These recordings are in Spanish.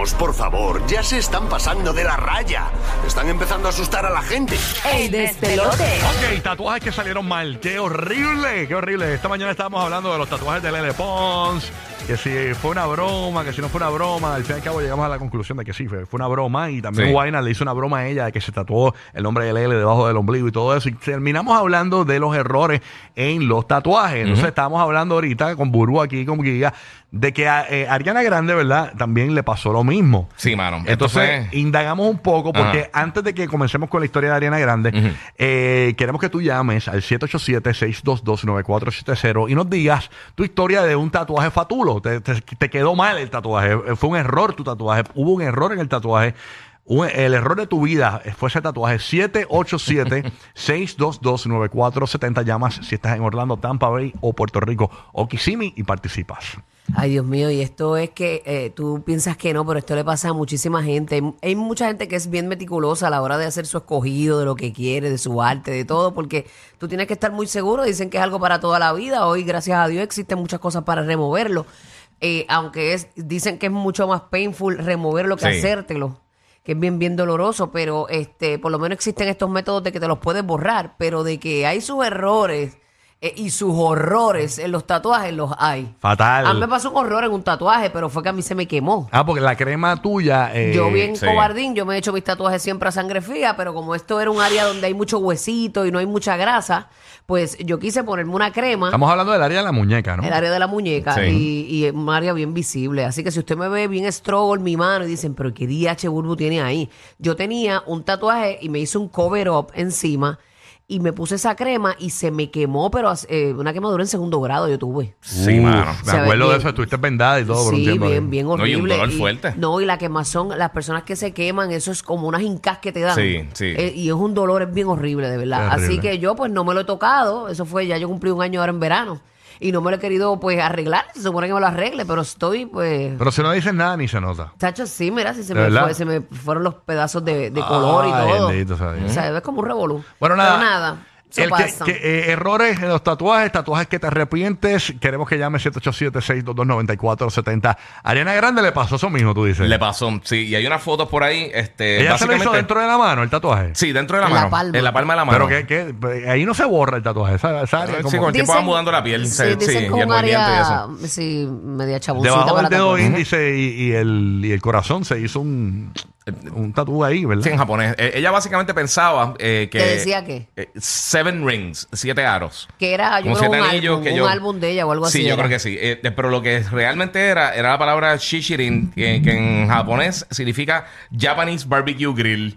Vamos, por favor, ya se están pasando de la raya. Están empezando a asustar a la gente. El despelote. Ok, tatuajes que salieron mal. Qué horrible, qué horrible. Esta mañana estábamos hablando de los tatuajes de Lele Pons. Que si fue una broma, que si no fue una broma. Al fin y al cabo llegamos a la conclusión de que sí, fue, fue una broma. Y también Sí. Le hizo una broma a ella de que se tatuó el nombre de Lele debajo del ombligo y todo eso. Y terminamos hablando de los errores en los tatuajes. Entonces estábamos hablando ahorita con Buru aquí, con Guía, de que a eh, Ariana Grande, ¿verdad? También le pasó lo mismo. Sí, mano. Entonces, indagamos un poco, porque Ajá. antes de que comencemos con la historia de Ariana Grande, eh, queremos que tú llames al 787-622-9470 y nos digas tu historia de un tatuaje fatulo. Te, quedó mal el tatuaje, eh, fue un error tu tatuaje, hubo un error en el tatuaje. El error de tu vida fue ese tatuaje 787-622-9470 llamas si estás en Orlando, Tampa Bay o Puerto Rico o Kissimmee y participas Ay, Dios mío, y esto es que eh, tú piensas que no, pero esto le pasa a muchísima gente. Hay, hay mucha gente que es bien meticulosa a la hora de hacer su escogido, de lo que quiere, de su arte, de todo, porque tú tienes que estar muy seguro. Dicen que es algo para toda la vida. Hoy, gracias a Dios, existen muchas cosas para removerlo. Eh, aunque es, dicen que es mucho más painful removerlo que Sí. hacértelo. Que es bien, bien doloroso, pero este, por lo menos existen estos métodos de que te los puedes borrar, pero de que hay sus errores eh, y sus horrores en los tatuajes, los hay. fatal A mí me pasó un horror en un tatuaje, pero fue que a mí se me quemó. ah porque la crema tuya eh, yo bien sí. cobardín, yo me he hecho mis tatuajes siempre a sangre fría, pero como esto era un área donde hay mucho huesito y no hay mucha grasa, pues yo quise ponerme una crema estamos hablando del área de la muñeca ¿no? el área de la muñeca Sí. y, y un área bien visible. Así que si usted me ve bien struggle mi mano y dicen, pero ¿qué DH Burbu tiene ahí? Yo tenía un tatuaje y me hice un cover up encima y me puse esa crema y se me quemó, pero eh, una quemadura en segundo grado yo tuve. Sí, Uf, mano. Me acuerdo de eso, estuviste vendada y todo por un Sí, tiempo. bien, bien No, y horrible. un dolor fuerte. No, y la quemazón, las personas que se queman, eso es como unas hincas que te dan. Sí, sí. Eh, y es un dolor, es bien horrible, de verdad. Así que yo, pues, no me lo he tocado. Eso fue, ya yo cumplí un año ahora en verano. Y no me lo he querido, pues, arreglar. Se supone que me lo arregle, pero estoy, pues... Pero si no dices nada, ni se nota. Tacho, sí, mira, si se ¿De me, fue- se me fueron los pedazos de, de color y todo. bendito. O sea, es como un revolú. Bueno, Pero nada. Eso El que- pasa. que, eh, errores en los tatuajes, tatuajes que te arrepientes. Queremos que llame 787-622-9470. Ariana Grande le pasó eso mismo, tú dices. Le pasó, sí. Y hay unas fotos por ahí. Este, Ella se lo hizo dentro de la mano, el tatuaje. Sí, dentro de la En la mano. palma. En la palma de la mano. Pero que, que- ahí no se borra el tatuaje. Esa, esa área Sí, como- con el tiempo va mudando la piel. Sí, se- dicen sí, y el y área, eso. sí, media chaboncita Debajo del dedo índice y, y el, y el corazón se hizo un, un tatu ahí, ¿verdad? Sí, en japonés. Eh, ella básicamente pensaba eh, que... ¿Qué decía qué? eh, seven rings, siete aros. Que era, yo Como creo, un anillos álbum, que un yo- álbum de ella o algo así. Sí, yo era. creo que sí. Eh, pero lo que realmente era, era la palabra shishirin, que, que en japonés significa Japanese Barbecue Grill.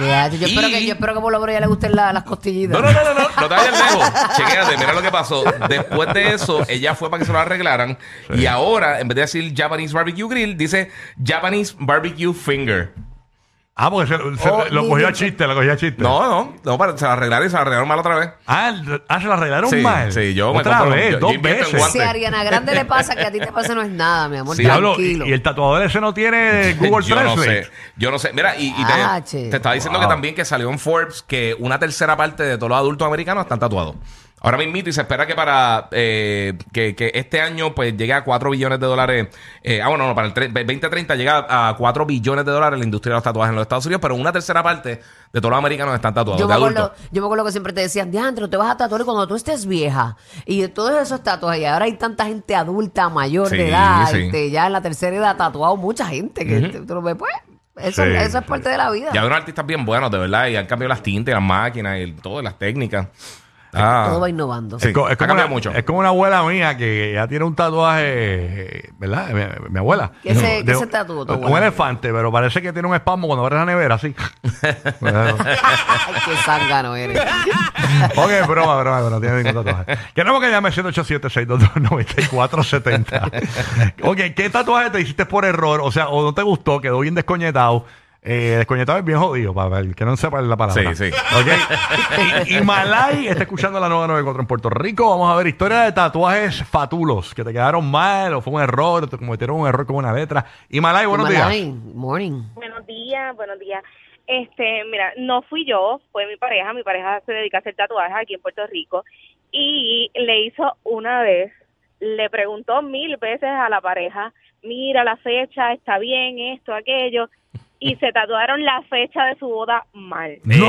Ya, yo, yo espero Y- que, yo espero que por lo menos ya le gusten la- las costillitas. No, no, no, no, no, no te vayas lejos. Chequéate, mira lo que pasó. Después de eso, ella fue para que se lo arreglaran. Y ahora, en vez de decir Japanese Barbecue Grill, dice Japanese Barbecue Finger. Ah, porque se, se- Oh, lo cogió a chiste, lo cogió a chiste. No, no, no, para, se lo arreglaron y se arreglaron mal otra vez. Ah, el- ah, se lo arreglaron Sí, mal. sí, yo me Otra compro- vez, yo- dos yo invierto en veces. guantes. Si a Ariana Grande le pasa, que a ti te pasa no es nada, mi amor. Sí, tranquilo. y, y el tatuador ese no tiene Google yo no Translate. sé, yo no sé. Mira, y, y Ah, te, che. te estaba diciendo Wow. que también que salió en Forbes que una tercera parte de todos los adultos americanos están tatuados. Ahora mismo y se espera que para eh, que, que este año pues llegue a 4 billones de dólares. eh, ah, bueno, no, para el tre- 2030 llega a 4 billones de dólares la industria de los tatuajes en los Estados Unidos, pero una tercera parte de todos los americanos están tatuados, Yo de me, acuerdo, yo me acuerdo que siempre te decían, Diandro, te vas a tatuar cuando tú estés vieja. Y de todos esos tatuajes, y ahora hay tanta gente adulta, mayor Sí, de edad, sí. este, ya en la tercera edad, tatuado mucha gente. que te- tú lo ves, pues, eso, Sí, eso es parte de la vida. Ya hay unos artistas bien buenos, de verdad, y han cambiado las tintas, las máquinas y todo, las técnicas. Ah. Todo va innovando. Sí. Es, co- es como una, mucho. es como una abuela mía que ya tiene un tatuaje, eh, ¿verdad? Mi, mi abuela. ¿Qué se- De- qué se tatuó tu Un abuela? elefante, pero parece que tiene un espasmo cuando abres la nevera, así. Bueno. Ay, qué zángano eres. ok, broma, broma, pero no tiene ningún tatuaje. Queremos que llame 787-622-9470. ok, ¿qué tatuaje te hiciste por error? O sea, o no te gustó, quedó bien descoñetado. Eh, descoñetado es bien jodido, para el que no sepa la palabra. Sí, sí. Ok. Y, y Malay está escuchando la nueva 94 en Puerto Rico. Vamos a ver historia de tatuajes fatulos que te quedaron mal o fue un error, te cometieron un error con una letra. Y Malay, buenos días. Malay, morning. Buenos días, buenos días. Este, mira, no fui yo, fue mi pareja. Mi pareja se dedica a hacer tatuajes aquí en Puerto Rico y le hizo una vez, le preguntó mil veces a la pareja, mira la fecha, está bien, esto, aquello, y se tatuaron la fecha de su boda mal. No.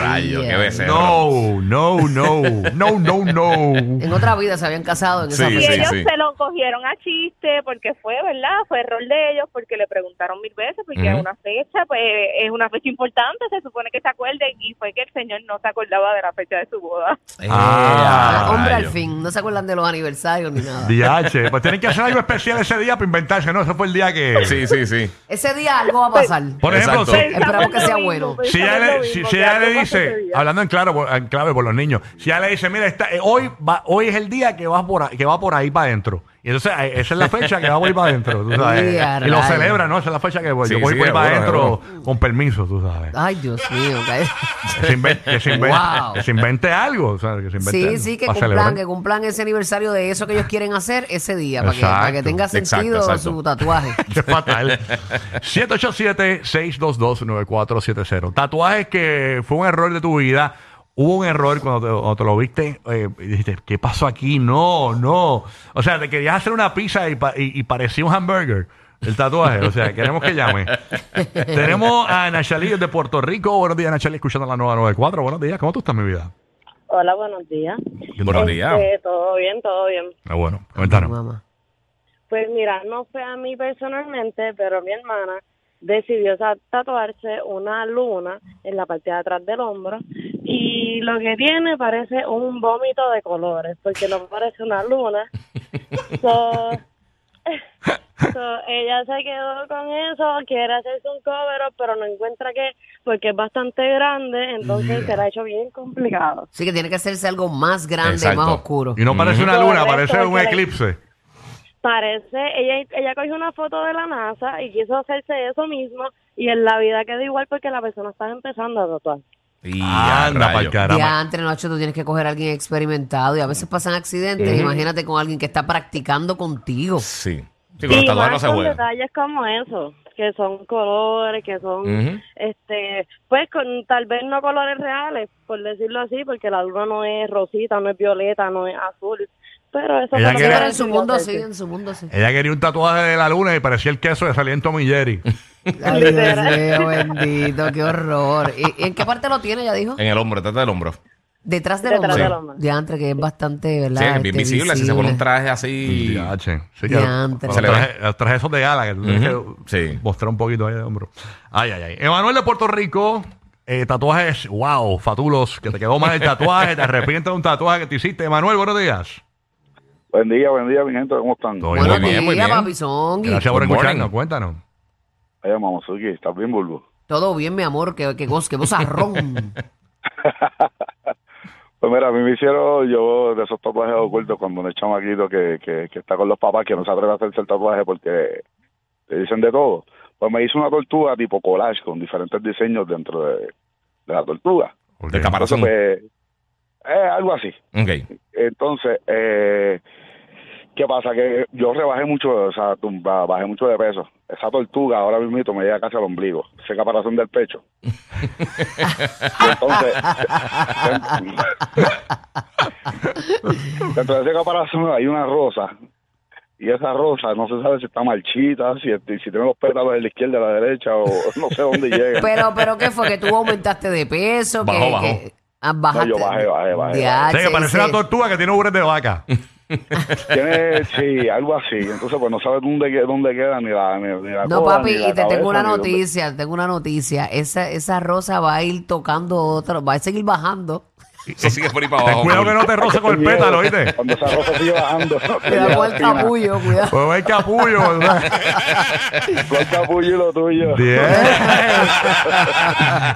Rayo, qué becerro. No, no, no, no, no, no. En otra vida se habían casado en esa Sí, Y fecha. ellos sí. se lo cogieron a chiste porque fue, ¿verdad? Fue error de ellos porque le preguntaron mil veces porque Ujú. es una fecha, pues es una fecha importante, se supone que se acuerde y fue que el señor no se acordaba de la fecha de su boda. Eh, Ah, Hombre, al rayo. fin, no se acuerdan de los aniversarios ni nada. DH, pues tienen que hacer algo especial ese día para inventarse, ¿no? Ese fue el día que. Sí, sí, sí. Ese día algo va a pasar. Por ejemplo, Exacto. si, Esperamos que sea bueno. si lo le, si, mismo, si que ella le dice, hablando en claro, por- en clave por los niños, si ella le dice, mira, está, eh, hoy va, hoy es el día que vas por ahí, que va por ahí para adentro. Y entonces eh, esa es la fecha que va por ahí para adentro, tú sabes. Y a y lo rayos. celebra, ¿no? Esa es la fecha que voy. Sí, yo voy sí, ahí para seguro, adentro con permiso, tú sabes. Ay, Dios mío. que- Que se invente, que se invente, Wow. que se invente algo, o sea, que se invente Sí, algo sí, que cumplan, celebrar. que cumplan ese aniversario de eso que ellos quieren hacer ese día, para que, Exacto. para que tenga Exacto, sentido exacto. su tatuaje. Qué fatal. 787-622-9470. Tatuajes que fue un error de tu vida. Hubo un error cuando te, cuando te lo viste eh, y dijiste, ¿qué pasó aquí? No, no. O sea, te querías hacer una pizza y, pa- y- y parecía un hamburger. El tatuaje, o sea, queremos que llame. Tenemos a Nachalí de Puerto Rico. Buenos días, Nachalí, escuchando la nueva 94. Buenos días, ¿cómo tú estás, mi vida? Hola, buenos días. Buenos días. Este, todo bien, todo bien. Ah, bueno, cuéntanos. Mamá. Pues mira, no fue a mí personalmente, pero mi hermana decidió sa- tatuarse una luna en la parte de atrás del hombro y lo que tiene parece un vómito de colores, porque no parece una luna. So, so, ella se quedó con eso, quiere hacerse un cover, pero no encuentra que, porque es bastante grande, entonces se le ha hecho bien complicado. Sí, que tiene que hacerse algo más grande, Exacto. más oscuro. Y no parece una luna, Correcto, parece un la- eclipse. Parece, ella, ella cogió una foto de la NASA y quiso hacerse eso mismo y en la vida quedó igual porque la persona estaba empezando a tatuar. Y Anda, pa'l caramba. Ya entre noche tú tienes que coger a alguien experimentado y a veces pasan accidentes. Imagínate con alguien que está practicando contigo. Sí. Sí, con los y tatuajes no más se con juega. detalles como eso, que son colores, que son, Ujú. este, pues con tal vez no colores reales, por decirlo así, porque la luna no es rosita, no es violeta, no es azul, pero eso Ella fue lo quiere- que Pero en su mundo sí, en su mundo sí. Ella quería un tatuaje de la luna y parecía el queso de salir en Tommy Jerry. Ay, Dios mío, bendito, qué horror. ¿Y, en qué parte lo tiene? Ya dijo. En el hombro, trata del hombro. Detrás del Detrás hombro. del hombro. Diantre, que es bastante, ¿verdad? Sí, es bien Este, visible. Si se pone un traje así. Diache. Sí, que Diantre. los, Se le ve. trajes, los trajes esos de gala que tienes Ujú, sí. mostrar un poquito ahí de hombro. Ay, ay, ay. Emanuel de Puerto Rico, eh, tatuajes, wow, fatulos, que te quedó mal el tatuaje, te arrepientes de un tatuaje que te hiciste. Emanuel, buenos días. Buen día, buen día, mi gente, ¿cómo están? Todo Buenos Muy bien, muy días, bien. papi Zongui. Gracias por Good morning. escucharnos, cuéntanos. Ay, Mamosuki, ¿estás bien, Bulbo? Todo bien, mi amor, que, que goz, que ron. Pues mira, a mí me hicieron yo de esos tatuajes ocultos cuando un chamaquito que, que, que está con los papás que no se atreve a hacerse el tatuaje porque le dicen de todo. Pues me hizo una tortuga tipo collage con diferentes diseños dentro de, de la tortuga. Ok. Del caparazón. Entonces, pues, eh, algo así. Ok. Entonces, eh, ¿qué pasa? Que yo rebajé mucho, o sea, tumba- bajé mucho de peso. Esa tortuga ahora mismo me llega casi al ombligo, ese caparazón del pecho. Entonces, dentro de ese caparazón hay una rosa. Y esa rosa no se sabe si está marchita, si, si tiene los pétalos de la izquierda, de la derecha, o no sé dónde llega. Pero, pero, ¿qué fue? ¿Que tú aumentaste de peso? Bajó, que, bajó. que- ah, bajaste. No, yo bajé, bajé, bajé, Diache, Sí, que parece una tortuga que tiene ubres de vaca. Tiene, sí, algo así. Entonces, pues no sabe dónde, dónde queda ni la, ni, ni la No, cola, papi, ni la y te tengo una noticia, tengo una noticia. Esa, esa rosa va a ir tocando otra, va a seguir bajando. Eso sigue por ahí para Ten abajo. cuidado que no te roce con el pétalo, ¿oíste? Cuando esa rosa sigue bajando. Cuidado con el capullo, cuidado. Pues va el capullo. ¿verdad? Con el capullo y lo tuyo. Bien.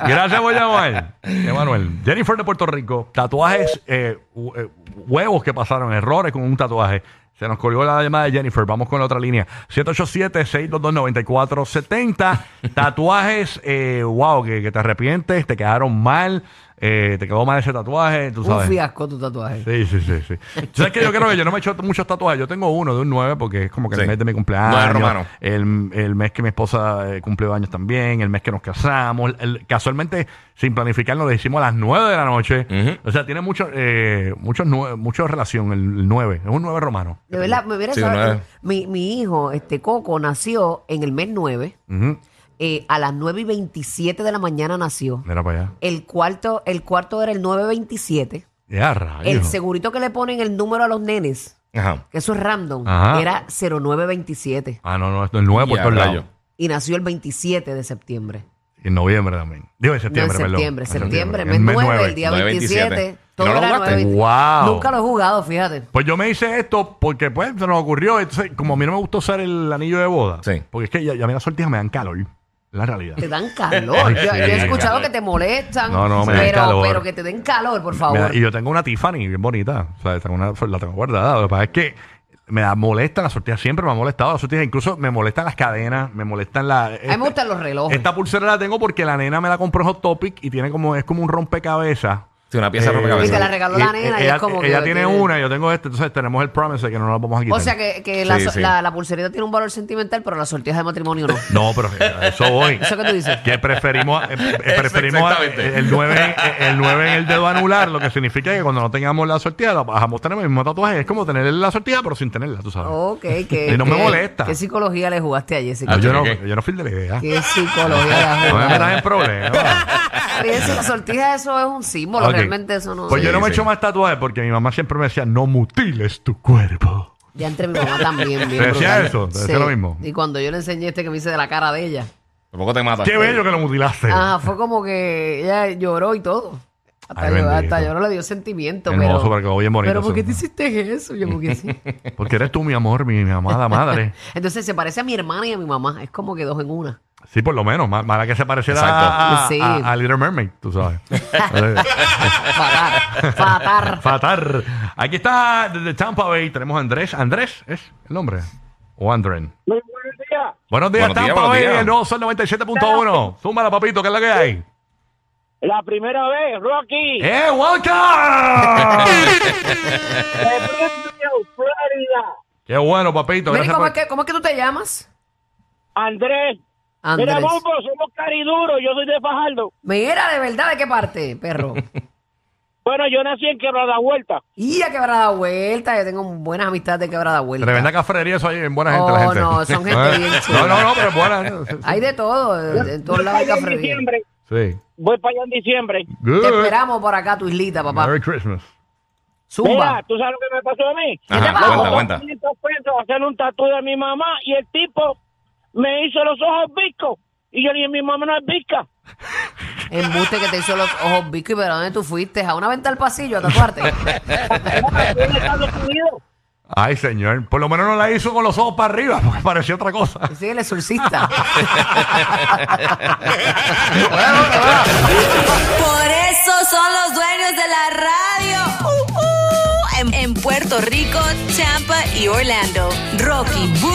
Gracias por llamar, Emanuel. Jennifer de Puerto Rico, tatuajes, eh, eh, huevos que pasaron, errores con un tatuaje. Se nos colgó la llamada de Jennifer. Vamos con la otra línea. 787-622-9470. Tatuajes, eh, wow, que, que te arrepientes, te quedaron mal. Eh, te quedó mal ese tatuaje, tú Un sabes. fiasco tu tatuaje. Sí, sí, sí, sí. Tú ¿Sabes que Yo creo que yo no me he hecho muchos tatuajes. Yo tengo uno de un 9 porque es como que Sí. el mes de mi cumpleaños. Nueve romano. El, el mes que mi esposa eh, cumplió años también. El mes que nos casamos. El- casualmente, sin planificarlo, lo hicimos a las 9 de la noche. Ujú. O sea, tiene mucho, eh, muchos nue- mucho relación el, el 9. Es un 9 romano. De verdad, me hubiera Sí, sabido- mi, mi hijo, este Coco, nació en el mes 9. Ujú. Eh, a las 9 y 27 de la mañana nació. Mira para allá. El cuarto, el cuarto era el 927. Ya, rayos. El segurito que le ponen el número a los nenes, Ajá. que eso es random, Ajá. era 0927. Ah, no, no, esto es el 9 por Ya, todos rayo. lados. Y nació el 27 de septiembre. Y en noviembre también. Digo, en No, septiembre, en perdón. septiembre, En septiembre, En mes 9, nueve. el día 9:27. 27. ¿Y Todo no lo era jugaste? 9:27. Wow. Nunca lo he jugado, fíjate. Pues yo me hice esto porque pues se nos ocurrió. Entonces, como a mí no me gustó usar el anillo de boda. Sí. Porque es que ya, ya a mí las sortijas me dan calor. La realidad. Te dan calor. Yo, he escuchado que te molestan. No, no, me dan pero, calor. pero que te den calor, por favor. da- y yo tengo una Tiffany bien bonita. O sea, tengo una, la tengo guardada. Lo que pasa es que me da molesta las sortijas. Siempre me ha molestado las sortijas. Incluso me molestan las cadenas. Me molestan las. a mí me gustan los relojes. Esta pulsera la tengo porque la nena me la compró en Hot Topic y tiene como, es como un rompecabezas. Sí, una pieza Eh, rompecabezas. Y te la regaló la nena y ella, es como que ella tiene tiene- una, yo tengo esta, entonces tenemos el promise de que no la vamos a quitar. o sea que, que la, Sí, so- sí. La, la pulserita tiene un valor sentimental, pero la sortija de matrimonio no. No, pero a eso voy. ¿Eso que tú dices? Que preferimos, eh, eh, preferimos exactamente. el 9, el 9 en el dedo anular, lo que significa que cuando no tengamos la sortija, la bajamos, tenemos el mismo tatuaje. Es como tener la sortija, pero sin tenerla, tú sabes. Ok, que. Y no me que- molesta. ¿Qué psicología le jugaste a Jessica? No, yo, ¿qué, no, yo no fui de la idea. ¿Qué psicología le No me jugaste? metas en problemas. Pero si la sortija eso es un símbolo, Ok. Realmente eso no. Pues yo no me he Sí, hecho más tatuajes porque mi mamá siempre me decía, no mutiles tu cuerpo. Ya entre mi mamá también. Bien ¿Te decía brutal. eso? ¿Te decía lo mismo? Y cuando yo le enseñé este que me hice de la cara de ella, Tampoco te mata. Qué bello que lo mutilaste. ajá, fue como que ella lloró y todo. Hasta, Ay, yo, bendito. hasta lloró, le dio sentimiento. Hermoso, pero, porque quedó bien bonito pero ¿por qué eso. te hiciste eso? Yo, porque sí. Porque eres tú, mi amor, mi, mi amada madre. Entonces se parece a mi hermana y a mi mamá. Es como que dos en una. Sí, por lo menos. Más, más que se pareciera a, a- Sí. a- a Little Mermaid, tú sabes. Fatar. Fatar. Fatar. Aquí está desde Tampa Bay. Tenemos a Andrés. ¿Andrés es el nombre? ¿O Andren? Muy buenos días. Buenos días, Buenos días, Tampa buenos Bay. días. El nuevo Sol 97.1. Zúmbala, papito, ¿qué es lo que hay? La primera vez, Rocky. ¡Eh, welcome! de Florida. Qué bueno, papito. Mira, Gracias ¿cómo, por... es que, ¿cómo es que tú te llamas? Andrés. Andrés. Mira, Bombo, somos cariduros. Yo soy de Fajardo. Mira, de verdad, ¿de qué parte, perro? Bueno, yo nací en Quebrada Vuelta. Y a quebrada vuelta, yo tengo buenas amistades de quebrada vuelta. Tremenda cafrería, eso hay en buena gente, Oh, gente. no, son gente bien No, chula. no, no, pero es buena. Hay de todo, en todos lados hay Voy en cafrería. diciembre. Sí. Voy para allá en diciembre. Good. Te esperamos por acá, tu islita, papá. Merry Christmas. Zumba. Mira, ¿tú sabes lo que me pasó a mí? ¿Qué te Ajá, pasó? cuenta, cuenta. 500 pesos hacer un tatu de mi mamá y el tipo me hizo los ojos viscos. Y yo le dije, mi mamá no es visca. Embuste que te hizo los ojos bico y pero ¿dónde tú fuiste? ¿A una venta al pasillo a tatuarte? Ay, señor. Por lo menos no la hizo con los ojos para arriba, porque parecía otra cosa. Sí, el exorcista. Por eso son los dueños de la radio. Uh, uh. En, en Puerto Rico, Tampa y Orlando. Rocky, Burbu